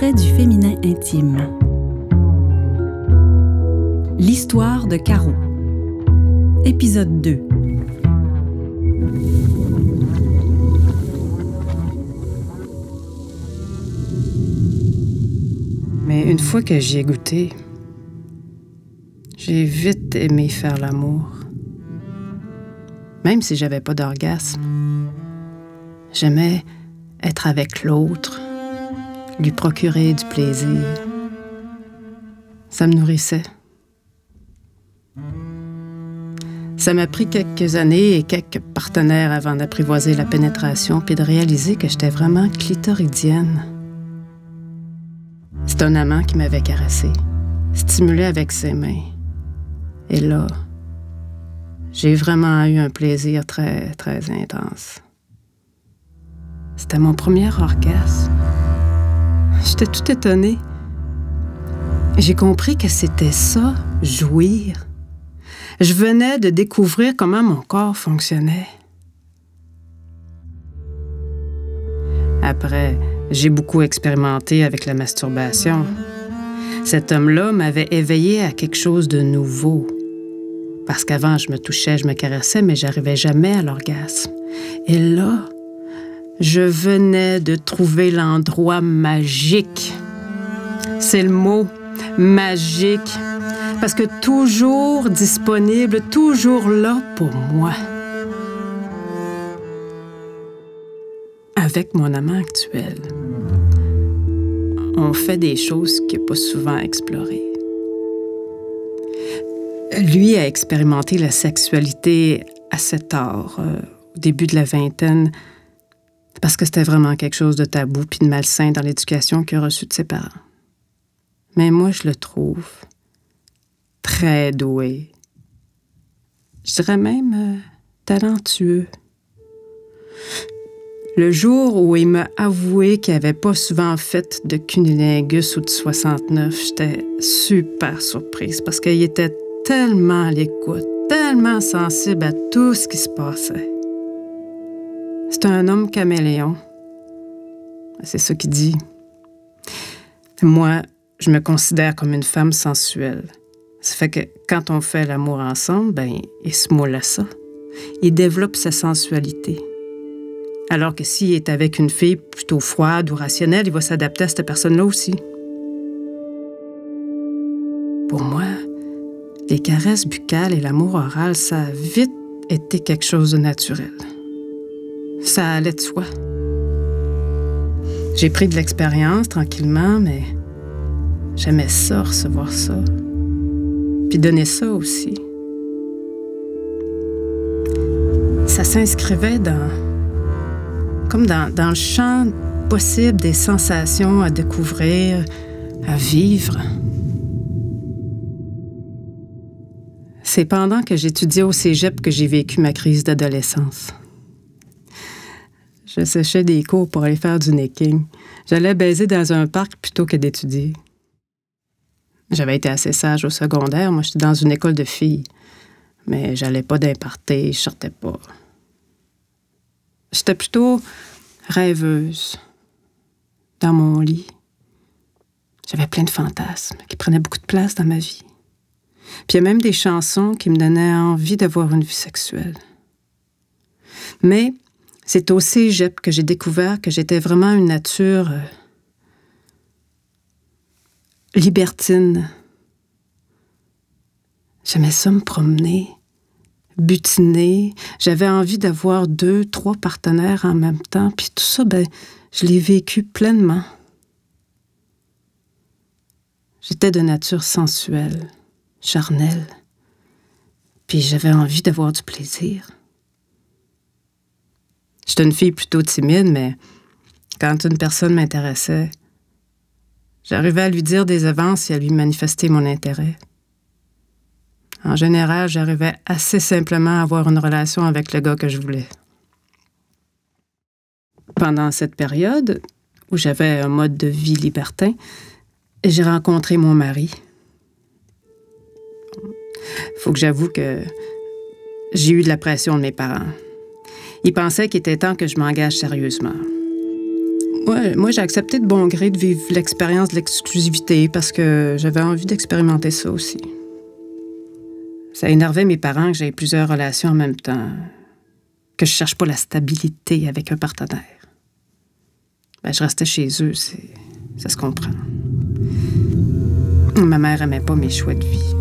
Du féminin intime. L'histoire de Caro. Épisode 2. Mais une fois que j'y ai goûté, j'ai vite aimé faire l'amour. Même si j'avais pas d'orgasme. J'aimais être avec l'autre, lui procurer du plaisir. Ça me nourrissait. Ça m'a pris quelques années et quelques partenaires avant d'apprivoiser la pénétration puis de réaliser que j'étais vraiment clitoridienne. C'est un amant qui m'avait caressé, stimulé avec ses mains. Et là, j'ai vraiment eu un plaisir très, très intense. C'était mon premier orgasme. J'étais tout étonnée. J'ai compris que c'était ça, jouir. Je venais de découvrir comment mon corps fonctionnait. Après, j'ai beaucoup expérimenté avec la masturbation. Cet homme-là m'avait éveillé à quelque chose de nouveau. Parce qu'avant, je me touchais, je me caressais, mais j'arrivais jamais à l'orgasme. Et là, je venais de trouver l'endroit magique. C'est le mot magique. Parce que toujours disponible, toujours là pour moi. Avec mon amant actuel, on fait des choses qui n'est pas souvent explorées. Lui a expérimenté la sexualité à cet âge, euh, au début de la vingtaine, parce que c'était vraiment quelque chose de tabou puis de malsain dans l'éducation qu'il a reçue de ses parents. Mais moi, je le trouve très doué. Je dirais même euh, talentueux. Le jour où il m'a avoué qu'il n'avait pas souvent fait de cunilingus ou de 69, j'étais super surprise parce qu'il était tellement à l'écoute, tellement sensible à tout ce qui se passait. C'est un homme caméléon. C'est ce qu'il dit. Moi, je me considère comme une femme sensuelle. Ça fait que quand on fait l'amour ensemble, ben, il se moule à ça. Il développe sa sensualité. Alors que s'il est avec une fille plutôt froide ou rationnelle, il va s'adapter à cette personne-là aussi. Pour moi, les caresses buccales et l'amour oral, ça a vite été quelque chose de naturel. Ça allait de soi. J'ai pris de l'expérience tranquillement, mais j'aimais ça, recevoir ça. Puis donner ça aussi. Ça s'inscrivait dans. comme dans, dans le champ possible des sensations à découvrir, à vivre. C'est pendant que j'étudiais au cégep que j'ai vécu ma crise d'adolescence. Je séchais des cours pour aller faire du necking. J'allais baiser dans un parc plutôt que d'étudier. J'avais été assez sage au secondaire. Moi, j'étais dans une école de filles. Mais j'allais pas d'imparter, je sortais pas. J'étais plutôt rêveuse dans mon lit. J'avais plein de fantasmes qui prenaient beaucoup de place dans ma vie. Puis il y a même des chansons qui me donnaient envie d'avoir une vie sexuelle. Mais c'est au cégep que j'ai découvert que j'étais vraiment une nature euh, libertine. J'aimais ça me promener, butiner. J'avais envie d'avoir deux, trois partenaires en même temps. Puis tout ça, ben, je l'ai vécu pleinement. J'étais de nature sensuelle, charnelle. Puis j'avais envie d'avoir du plaisir. J'étais une fille plutôt timide, mais quand une personne m'intéressait, j'arrivais à lui dire des avances et à lui manifester mon intérêt. En général, j'arrivais assez simplement à avoir une relation avec le gars que je voulais. Pendant cette période, où j'avais un mode de vie libertin, j'ai rencontré mon mari. Faut que j'avoue que j'ai eu de la pression de mes parents. Il pensait qu'il était temps que je m'engage sérieusement. Ouais, moi, j'ai accepté de bon gré de vivre l'expérience de l'exclusivité parce que j'avais envie d'expérimenter ça aussi. Ça énervait mes parents que j'aie plusieurs relations en même temps, que je cherche pas la stabilité avec un partenaire. Ben, je restais chez eux, c'est... ça se comprend. Ma mère aimait pas mes choix de vie.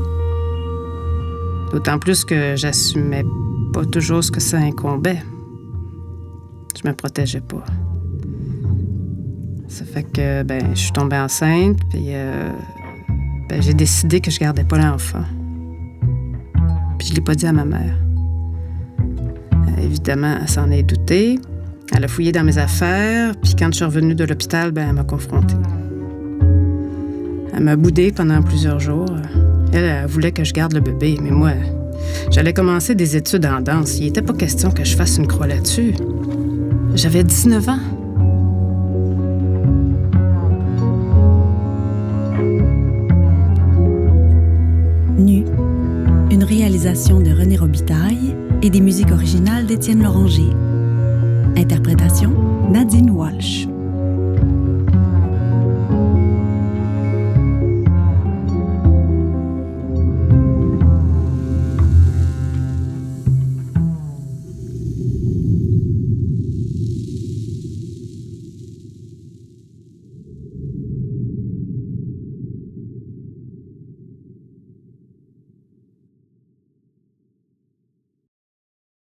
D'autant plus que j'assumais pas toujours ce que ça incombait. Je me protégeais pas. Ça fait que ben, je suis tombée enceinte, puis euh, ben, j'ai décidé que je gardais pas l'enfant. Puis je l'ai pas dit à ma mère. Euh, évidemment, elle s'en est doutée. Elle a fouillé dans mes affaires, puis quand je suis revenue de l'hôpital, ben, elle m'a confrontée. Elle m'a boudé pendant plusieurs jours. Elle, elle voulait que je garde le bébé, mais moi, j'allais commencer des études en danse. Il n'était pas question que je fasse une croix là-dessus. J'avais 19 ans. Nu, une réalisation de René Robitaille et des musiques originales d'Étienne Loranger. Interprétation Nadine Walsh.